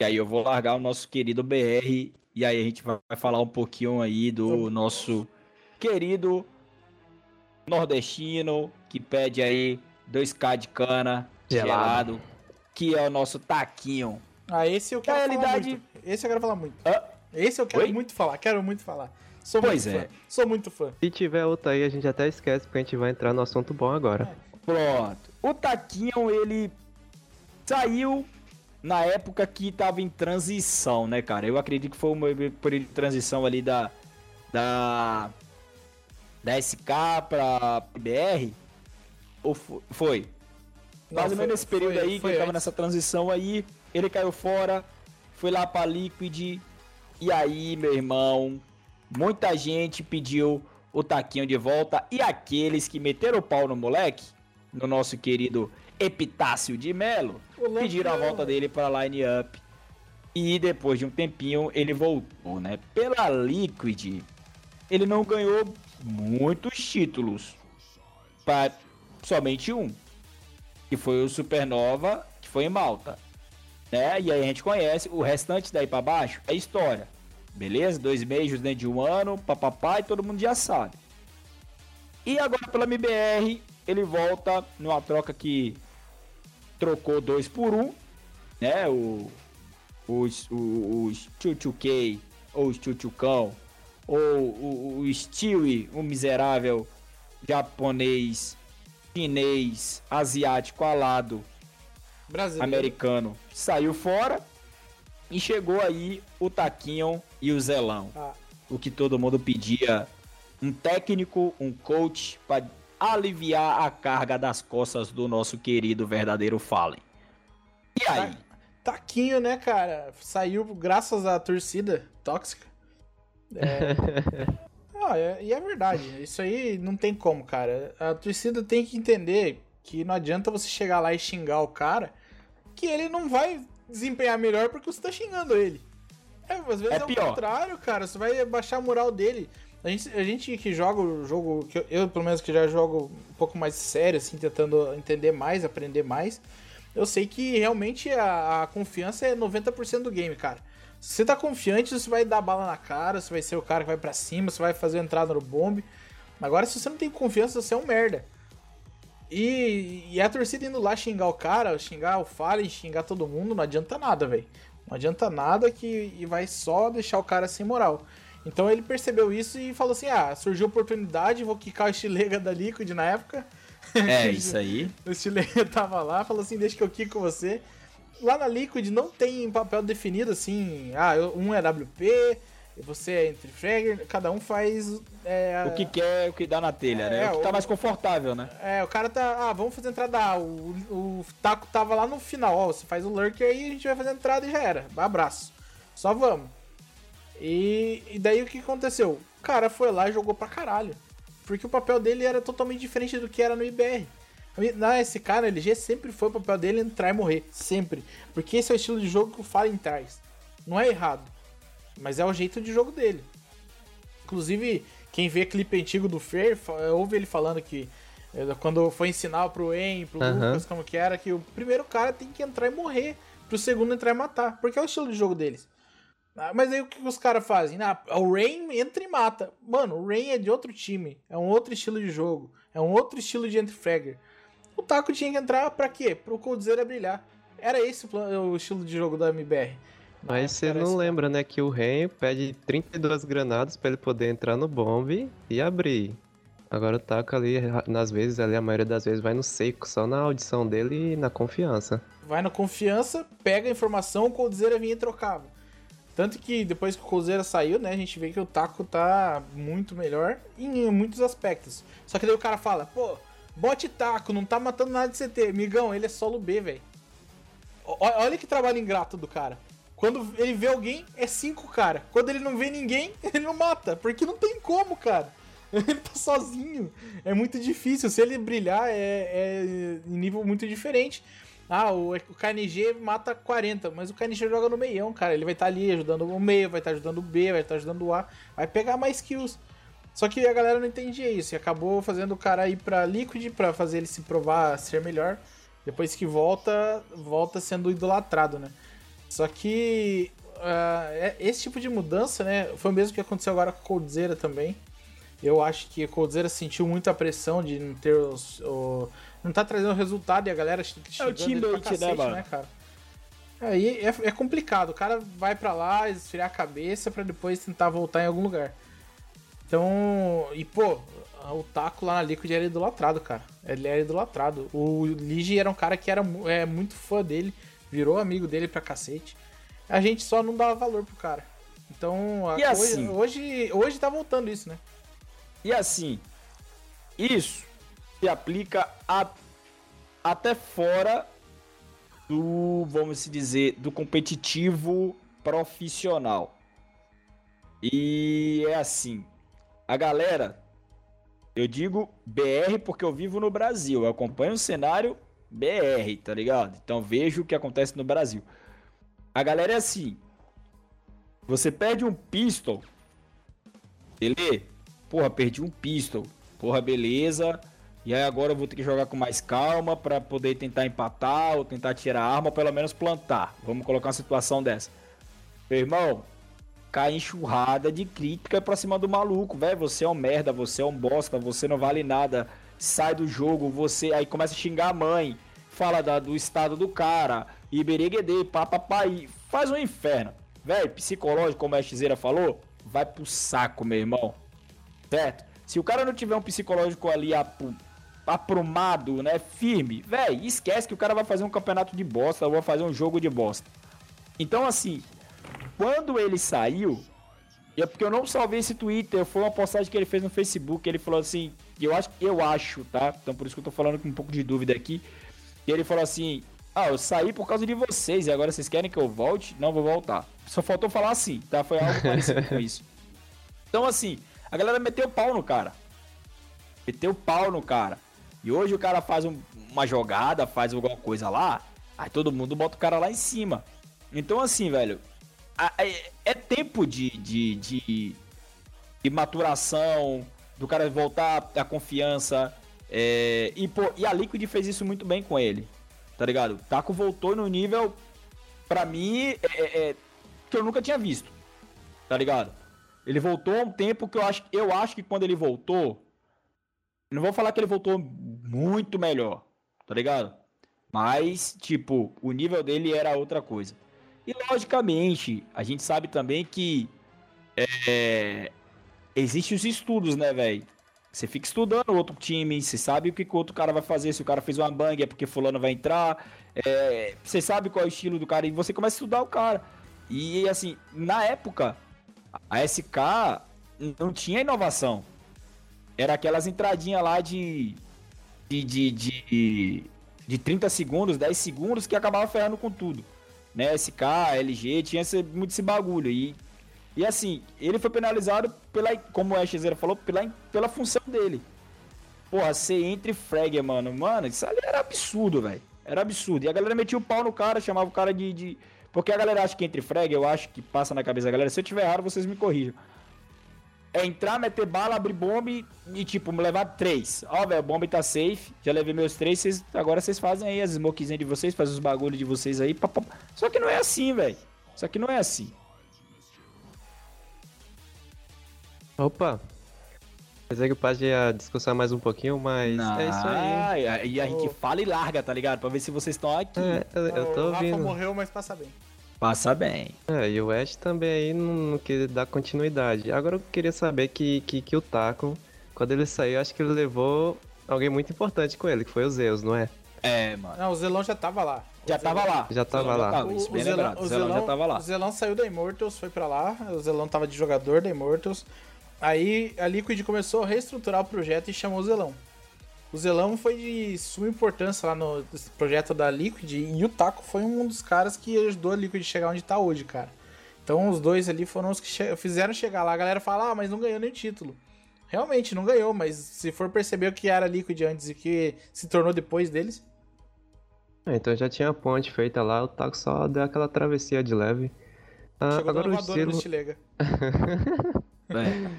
e aí eu vou largar o nosso querido BR e aí a gente vai falar um pouquinho aí do nosso querido nordestino que pede aí 2k de cana gelado, Gelado. que é o nosso taquinho. Ah, esse eu quero Na falar realidade- muito. Esse eu quero falar muito. Hã? Esse eu quero Oi? muito falar, quero muito falar. Sou Pois muito é. fã. Sou muito fã. Se tiver outra aí, a gente até esquece, porque a gente vai entrar no assunto bom agora. Pronto. O Taquinho, ele saiu na época que tava em transição, né, cara? Eu acredito que foi uma por ele transição ali da da da SK pra BR. Ou fo- foi? Não, Mais ou menos nesse período foi- aí que foi ele tava nessa transição aí, ele caiu fora, foi lá pra Liquid. E aí, meu irmão, muita gente pediu o taquinho de volta. E aqueles que meteram o pau no moleque, no nosso querido Epitácio de Melo, pediram a volta dele pra line up. E depois de um tempinho ele voltou, né? Pela Liquid, ele não ganhou muitos títulos. Pra somente um. Que foi o Supernova, que foi em Malta. Né? E aí a gente conhece o restante daí pra baixo é história. Beleza? Dois meses dentro de um ano, papapá, e todo mundo já sabe. E agora pela MBR, ele volta numa troca que trocou dois por um, né? O, os, os Chuchuquei, ou os Chuchucão, ou o, o Stewie, o miserável japonês, chinês, asiático alado, Brasileiro. americano, saiu fora e chegou aí o Taquinho e o Zelão. Ah, O que todo mundo pedia, um técnico, um coach para aliviar a carga das costas do nosso querido verdadeiro Fallen. E aí? Taquinho, né, cara? Saiu graças à torcida tóxica. É... Ah, é- e é verdade. Isso aí não tem como, cara. A torcida tem que entender que não adianta você chegar lá e xingar o cara, que ele não vai desempenhar melhor porque você tá xingando ele. É, às vezes É é, o contrário, cara. Você vai baixar a moral dele. A gente, a gente que joga o jogo, que eu, eu, pelo menos que já jogo um pouco mais sério, assim, tentando entender mais, aprender mais, eu sei que realmente a, a confiança é 90% do game, cara. Se você tá confiante, você vai dar bala na cara, você vai ser o cara que vai para cima, você vai fazer a entrada no bombe. Agora, se você não tem confiança, você é um merda. E, e a torcida indo lá xingar o cara, xingar o Fallen, xingar todo mundo, não adianta nada, velho. Não adianta nada que e vai só deixar o cara sem moral. Então ele percebeu isso e falou assim: ah, surgiu oportunidade, vou quicar o Estilega da Liquid na época. É, isso aí. o Estilega tava lá, falou assim: deixa que eu quico você. Lá na Liquid não tem papel definido assim, ah, um é WP, você é entre fragger, cada um faz. É, o que quer, o que dá na telha, é, né? O que tá mais confortável, né? É, o cara tá. Ah, vamos fazer entrada A. O, o taco tava lá no final, ó. Você faz o lurker aí a gente vai fazer entrada e já era. Abraço. Só vamos. E, e daí o que aconteceu? O cara foi lá e jogou pra caralho. Porque o papel dele era totalmente diferente do que era no IBR. Na SK, na LG, sempre foi o papel dele entrar e morrer. Sempre. Porque esse é o estilo de jogo que o Fallen traz. Não é errado. Mas é o jeito de jogo dele. Inclusive, quem vê clipe antigo do Fer, ouve ele falando que eh, quando foi ensinar pro En, pro uhum. Lucas, como que era, que o primeiro cara tem que entrar e morrer, pro segundo entrar e matar, porque é o estilo de jogo deles. Ah, mas aí o que os caras fazem? Ah, o Rain entra e mata. Mano, o Rain é de outro time, é um outro estilo de jogo, é um outro estilo de entry-fragger. O Taco tinha que entrar pra quê? Pro Coldzera brilhar. Era esse o estilo de jogo da MBR. Mas você não lembra, né, que o Ren pede 32 granadas para ele poder entrar no bombe e abrir. Agora o Taco ali, nas vezes, ali, a maioria das vezes vai no seco, só na audição dele e na confiança. Vai na confiança, pega a informação, o Coldzera vinha e trocava. Tanto que depois que o Coldzera saiu, né, a gente vê que o Taco tá muito melhor em muitos aspectos. Só que daí o cara fala, pô, bote Taco, não tá matando nada de CT. Migão, ele é solo B, velho. Olha que trabalho ingrato do cara. Quando ele vê alguém, é cinco, cara. Quando ele não vê ninguém, ele não mata. Porque não tem como, cara. Ele tá sozinho. É muito difícil. Se ele brilhar, é, é em nível muito diferente. Ah, o, o KNG mata 40, mas o KNG joga no meião, cara. Ele vai estar tá ali ajudando o meio, vai estar tá ajudando o B, vai estar tá ajudando o A. Vai pegar mais kills. Só que a galera não entendia isso. E acabou fazendo o cara ir pra Liquid pra fazer ele se provar ser melhor. Depois que volta, volta sendo idolatrado, né? Só que uh, esse tipo de mudança, né, foi o mesmo que aconteceu agora com a Coldzera também. Eu acho que a Coldzera sentiu muita pressão de não ter os, o, não tá trazendo resultado e a galera chegando é o time pra cacete, né, né, cara? Aí é, é, complicado, o cara vai para lá, esfriar a cabeça para depois tentar voltar em algum lugar. Então, e pô, o Taco lá na Liquid era idolatrado, cara. Ele era idolatrado. O Lige era um cara que era é, muito fã dele virou amigo dele pra cacete. A gente só não dava valor pro cara. Então, e assim, hoje, hoje, hoje tá voltando isso, né? E assim, isso se aplica a, até fora do, vamos dizer, do competitivo profissional. E é assim, a galera, eu digo BR porque eu vivo no Brasil, eu acompanho o cenário BR, tá ligado? Então vejo o que acontece no Brasil. A galera é assim. Você perde um pistol. Ele, porra, perdi um pistol. Porra, beleza. E aí agora eu vou ter que jogar com mais calma para poder tentar empatar ou tentar tirar a arma, ou pelo menos plantar. Vamos colocar uma situação dessa. Meu irmão, cai enxurrada de crítica pra cima do maluco, velho. Você é um merda, você é um bosta, você não vale nada sai do jogo, você aí começa a xingar a mãe, fala da, do estado do cara, ibereguedê, papapai, faz um inferno. Velho, psicológico, como a Xzeira falou, vai pro saco, meu irmão. Certo? Se o cara não tiver um psicológico ali aprumado, né, firme, velho, esquece que o cara vai fazer um campeonato de bosta, ou vai fazer um jogo de bosta. Então, assim, quando ele saiu, é porque eu não salvei esse Twitter, foi uma postagem que ele fez no Facebook, ele falou assim, eu acho, eu acho, tá? Então por isso que eu tô falando com um pouco de dúvida aqui. E ele falou assim: "Ah, eu saí por causa de vocês e agora vocês querem que eu volte? Não vou voltar". Só faltou falar assim, tá? Foi algo parecido com isso. Então assim, a galera meteu pau no cara. Meteu pau no cara. E hoje o cara faz um, uma jogada, faz alguma coisa lá, aí todo mundo bota o cara lá em cima. Então assim, velho, é, é tempo de, de, de de maturação, do cara voltar a confiança. É, e, pô, e a Liquid fez isso muito bem com ele, tá ligado? Taco voltou no nível, pra mim, é, é, é, que eu nunca tinha visto, tá ligado? Ele voltou um tempo que eu acho, eu acho que quando ele voltou, não vou falar que ele voltou muito melhor, tá ligado? Mas, tipo, o nível dele era outra coisa. E logicamente, a gente sabe também que é, existem os estudos, né, velho? Você fica estudando o outro time, você sabe o que, o outro cara vai fazer. Se o cara fez uma bang é porque fulano vai entrar. É, você sabe qual é o estilo do cara e você começa a estudar o cara. E assim, na época, a SK não tinha inovação. Era aquelas entradinhas lá de. de, de, de, de 30 segundos, 10 segundos que acabava ferrando com tudo. Né? SK, LG, tinha esse, muito esse bagulho. E e assim, ele foi penalizado pela, como o Ashzeira falou, pela, pela função dele. Porra, ser entre frag, mano. Mano, isso ali era absurdo, velho. Era absurdo. E a galera metia o pau no cara, chamava o cara de, de. Porque a galera acha que entre frag, eu acho que passa na cabeça da galera. Se eu tiver errado, vocês me corrijam. É entrar, meter bala, abrir bomba e, e tipo, levar três. Ó, velho, a bomba tá safe. Já levei meus três. Cês, agora vocês fazem aí as smokezinhas de vocês, fazem os bagulhos de vocês aí. Pá, pá. Só que não é assim, velho. Só que não é assim. Opa! Pensei que pode a discussão mais um pouquinho, mas Não, é isso aí. E a gente fala e larga, tá ligado? Pra ver se vocês estão aqui. É, eu, eu tô o Rafa ouvindo. morreu, mas passa bem. Passa bem. É, e o Ash também aí não, não quer dar continuidade. Agora eu queria saber que, que, que o Taco, quando ele saiu, acho que ele levou alguém muito importante com ele, que foi o Zeus, não é? É, mano. Não, o Zelão já tava lá. O Já tava lá. Já tava Zelão lá. tava, O, o Zelão, o Zelão já tava lá. O Zelão saiu da Immortals, foi pra lá. O Zelão tava de jogador da Immortals. Aí a Liquid começou a reestruturar o projeto e chamou o Zelão. O Zelão foi de suma importância lá no projeto da Liquid e o Taco foi um dos caras que ajudou a Liquid a chegar onde tá hoje, cara. Então os dois ali foram os que che- fizeram chegar lá. A galera fala, ah, mas não ganhou nem título. Realmente, não ganhou, mas se for perceber o que era Liquid antes e o que se tornou depois deles, É, então já tinha a ponte feita lá, o Taco só deu aquela travessia de leve. Ah, chegou agora o no estilo, Stilega. É.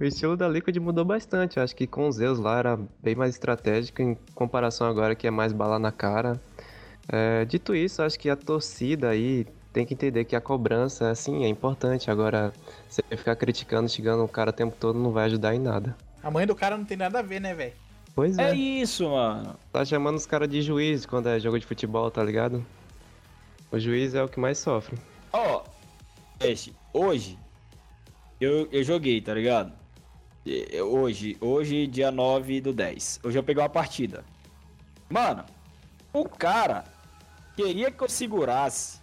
o estilo da Liquid mudou bastante. Eu acho que com o Zeus lá era bem mais estratégico em comparação agora que é mais bala na cara. É, dito isso, acho que a torcida aí tem que entender que a cobrança, assim, é importante. Agora, você ficar criticando, xingando o cara o tempo todo não vai ajudar em nada. A mãe do cara não tem nada a ver, né, velho? Pois É é. isso, mano. Tá chamando os caras de juiz quando é jogo de futebol, tá ligado? O juiz é o que mais sofre. Ó, Peixe, hoje eu, eu joguei, tá ligado? E- Hoje, hoje, dia 9 do 10. Hoje eu peguei uma partida. Mano, o cara queria que eu segurasse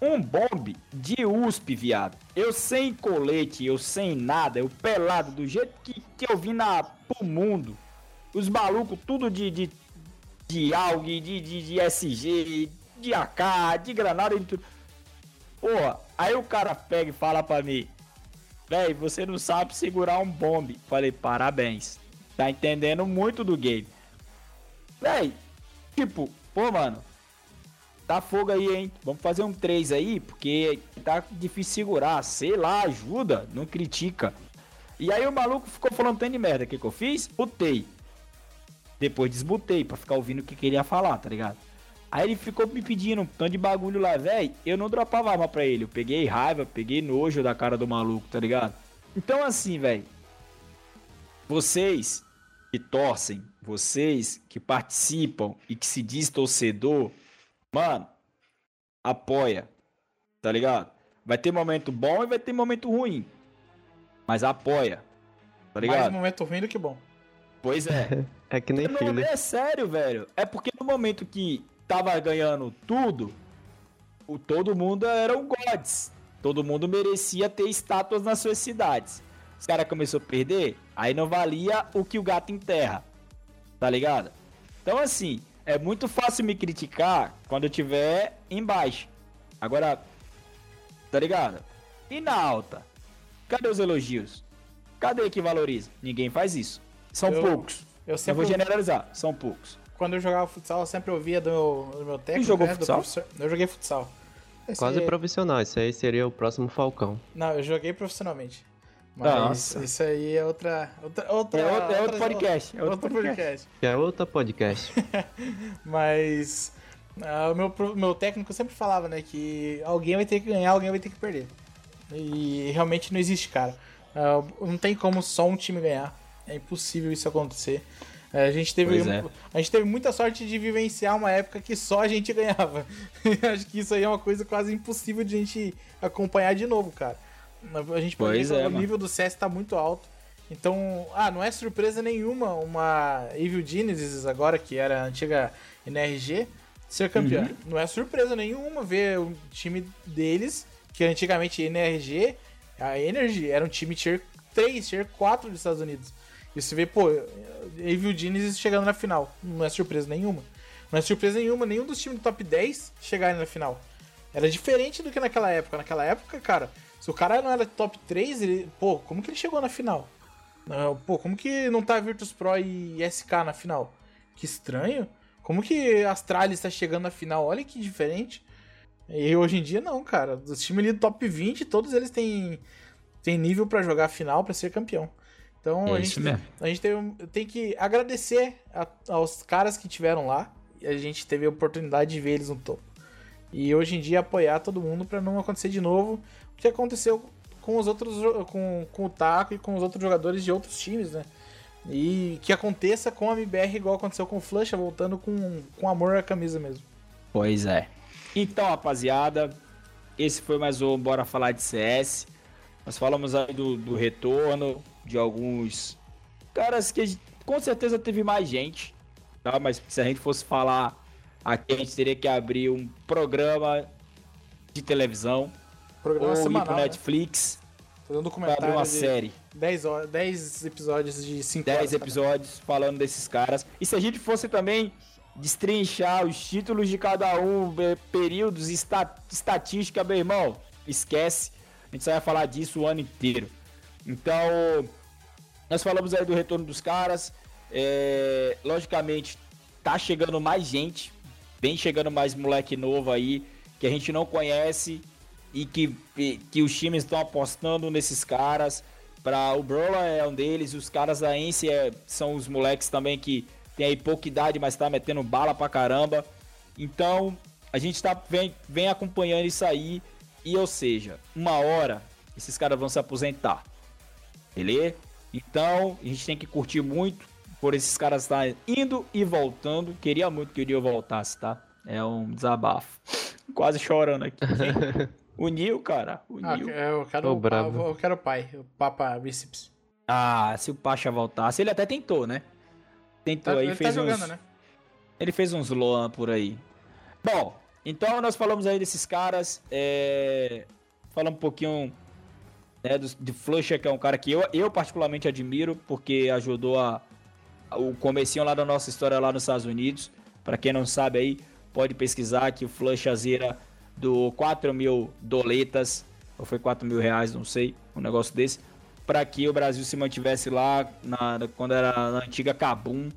um bombe de USP, viado. Eu sem colete, eu sem nada, eu pelado, do jeito que, que eu vim na, pro mundo. Os malucos, tudo de, de, de AUG, de, de, de SG, de AK, de granada, de tudo. Porra, aí o cara pega e fala pra mim, véi, você não sabe segurar um bombe. Falei, parabéns. Tá entendendo muito do game. Véi, tipo, pô, mano, tá fogo aí, hein? Vamos fazer um 3 aí, porque tá difícil segurar. Sei lá, ajuda, não critica. E aí o maluco ficou falando tanto de merda. O que, que eu fiz? Botei. Depois desbotei pra ficar ouvindo o que queria falar, tá ligado? Aí ele ficou me pedindo um tanto de bagulho lá, velho. Eu não dropava arma pra ele. Eu peguei raiva, peguei nojo da cara do maluco, tá ligado? Então assim, velho. Vocês que torcem, vocês que participam e que se diz torcedor, mano, apoia, tá ligado? Vai ter momento bom e vai ter momento ruim. Mas apoia, tá Mais ligado? um momento ruim do que bom. Pois é. É que nem Não, filho. é sério, velho. É porque no momento que tava ganhando tudo, o, todo mundo era um gods. Todo mundo merecia ter estátuas nas suas cidades. Os caras começou a perder, aí não valia o que o gato enterra. Tá ligado? Então assim, é muito fácil me criticar quando eu tiver embaixo. Agora, tá ligado? E na alta? Cadê os elogios? Cadê que valoriza? Ninguém faz isso. São Eu- poucos. Eu Eu sempre, vou generalizar, são poucos. Quando eu jogava futsal, eu sempre ouvia do meu, do meu técnico, jogou né, do futsal? professor. Eu joguei futsal. Esse- Quase profissional, isso aí seria o próximo Falcão. Não, eu joguei profissionalmente. Mas Nossa. isso aí é outra. outra, outra É outro, é outro outra- podcast. É outro, outro podcast. podcast. É outro podcast. Mas ah, o meu, pro- meu técnico sempre falava, né, que alguém vai ter que ganhar, alguém vai ter que perder. E realmente não existe, cara. Ah, não tem como só um time ganhar. É impossível isso acontecer. Eh, A gente, teve, é. a gente teve muita sorte de vivenciar uma época que só a gente ganhava. Acho que isso aí é uma coisa quase impossível de a gente acompanhar de novo, cara. A gente pode Pois é, o nível do CS tá muito alto. Então, ah, não é surpresa nenhuma uma Evil Genesis agora, que era a antiga NRG, ser campeã. Uhum. Não é surpresa nenhuma ver o time deles, que antigamente NRG, a Energy, era um time tier 3, tier 4 dos Estados Unidos. E você vê, pô, Evil Genesis chegando na final. Não é surpresa nenhuma. Não é surpresa nenhuma nenhum dos times do top 10 chegarem na final. Era diferente do que naquela época. Naquela época, cara, se o cara não era top 3, ele. Pô, como que ele chegou na final? Pô, como que não tá Virtus Pro e SK na final? Que estranho. Como que Astralis tá chegando na final? Olha que diferente. E hoje em dia não, cara. Os times ali do top 20, todos eles têm, têm nível pra jogar a final, pra ser campeão. Então É a gente, mesmo. a gente tem, tem que agradecer a- aos caras que tiveram lá. E a gente teve a oportunidade de ver eles no topo. E hoje em dia apoiar todo mundo pra não acontecer de novo o que aconteceu com os outros com, com o Taco e com os outros jogadores de outros times, né? E que aconteça com a MBR igual aconteceu com o Flusha, voltando com, com amor à camisa mesmo. Pois é. Então, rapaziada, esse foi mais um Bora Falar de CS. Nós falamos aí do, do retorno de alguns caras que com certeza teve mais gente, tá? Mas se a gente fosse falar aqui, a gente teria que abrir um programa de televisão Programa ou ir semanal, pro né? Netflix Fazer um pra documentário abrir uma série. 10, horas, 10 episódios de 5 horas. 10 cada. episódios falando desses caras. E se a gente fosse também destrinchar os títulos de cada um, períodos, esta- estatística, meu irmão, esquece. A gente só vai falar disso o ano inteiro. Então, nós falamos aí do retorno dos caras. é, logicamente, tá chegando mais gente. Vem chegando mais moleque novo aí, que a gente não conhece e que, e- que os times estão apostando nesses caras. Pra, o Brawler é um deles, os caras da Ence é- são os moleques também que tem aí pouca idade, mas tá metendo bala pra caramba. Então, a gente tá, vem, vem acompanhando isso aí. E, ou seja, uma hora, esses caras vão se aposentar. Beleza? Então, a gente tem que curtir muito por esses caras estarem indo e voltando. Queria muito que o Nil voltasse, tá? É um desabafo. Quase chorando aqui. o Nil, cara. O Ah, Nil. eu quero Ô, o brabo. pa- eu quero o pai, o Papa Bíceps. Ah, se o Pacha voltasse, ele até tentou, né? Tentou Tá, aí, ele fez tá jogando, uns... né? Ele fez uns Loan por aí. Bom, então nós falamos aí desses caras. É... Falamos um pouquinho né, do, de Flusher, que é um cara que eu, eu particularmente admiro, porque ajudou a, a- o comecinho lá da nossa história lá nos Estados Unidos. Pra quem não sabe aí, pode pesquisar que o Flusher zera do 4 mil doletas, ou foi 4 mil reais, não sei, um negócio desse, para que o Brasil se mantivesse lá na, quando era na antiga Cabum.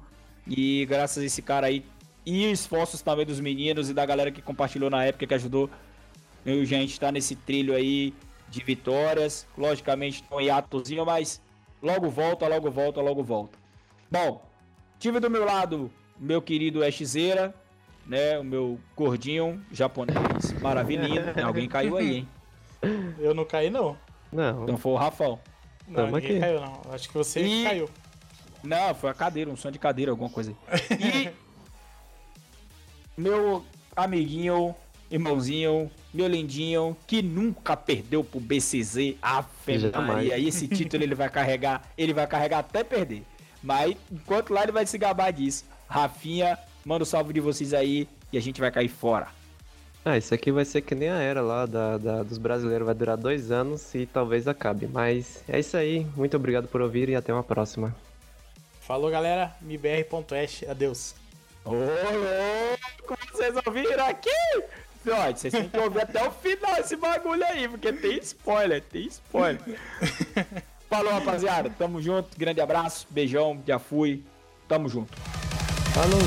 E graças a esse cara aí, e esforços também dos meninos e da galera que compartilhou na época, que ajudou eu a gente tá nesse trilho aí de vitórias. Logicamente, um hiatozinho, mas logo volta, logo volta, logo volta. Bom, tive do meu lado meu querido Exzeira, né? O meu gordinho japonês, maravilhinho. Alguém caiu aí, hein? Eu não caí, não. Não, Não foi o Rafão. Não, Tamo ninguém aqui. caiu, não. Acho que você E- caiu. Não, foi a cadeira, um som de cadeira, alguma coisa aí. E meu amiguinho, irmãozinho, meu lindinho, que nunca perdeu pro BCZ, Ave Jamais. Maria, e esse título ele vai carregar, ele vai carregar até perder. Mas enquanto lá ele vai se gabar disso. Rafinha, manda um salve de vocês aí e a gente vai cair fora. Ah, isso aqui vai ser que nem a era lá da, da- dos brasileiros, vai durar dois anos e talvez acabe. Mas é isso aí, muito obrigado por ouvir e até uma próxima. Falou, galera. MBR.S. Adeus. Ô, louco, vocês ouviram aqui? Ó, vocês têm que ouvir até o final esse bagulho aí, porque tem spoiler, tem spoiler. Falou, rapaziada. Tamo junto. Grande abraço. Beijão. Já fui. Tamo junto. Falou!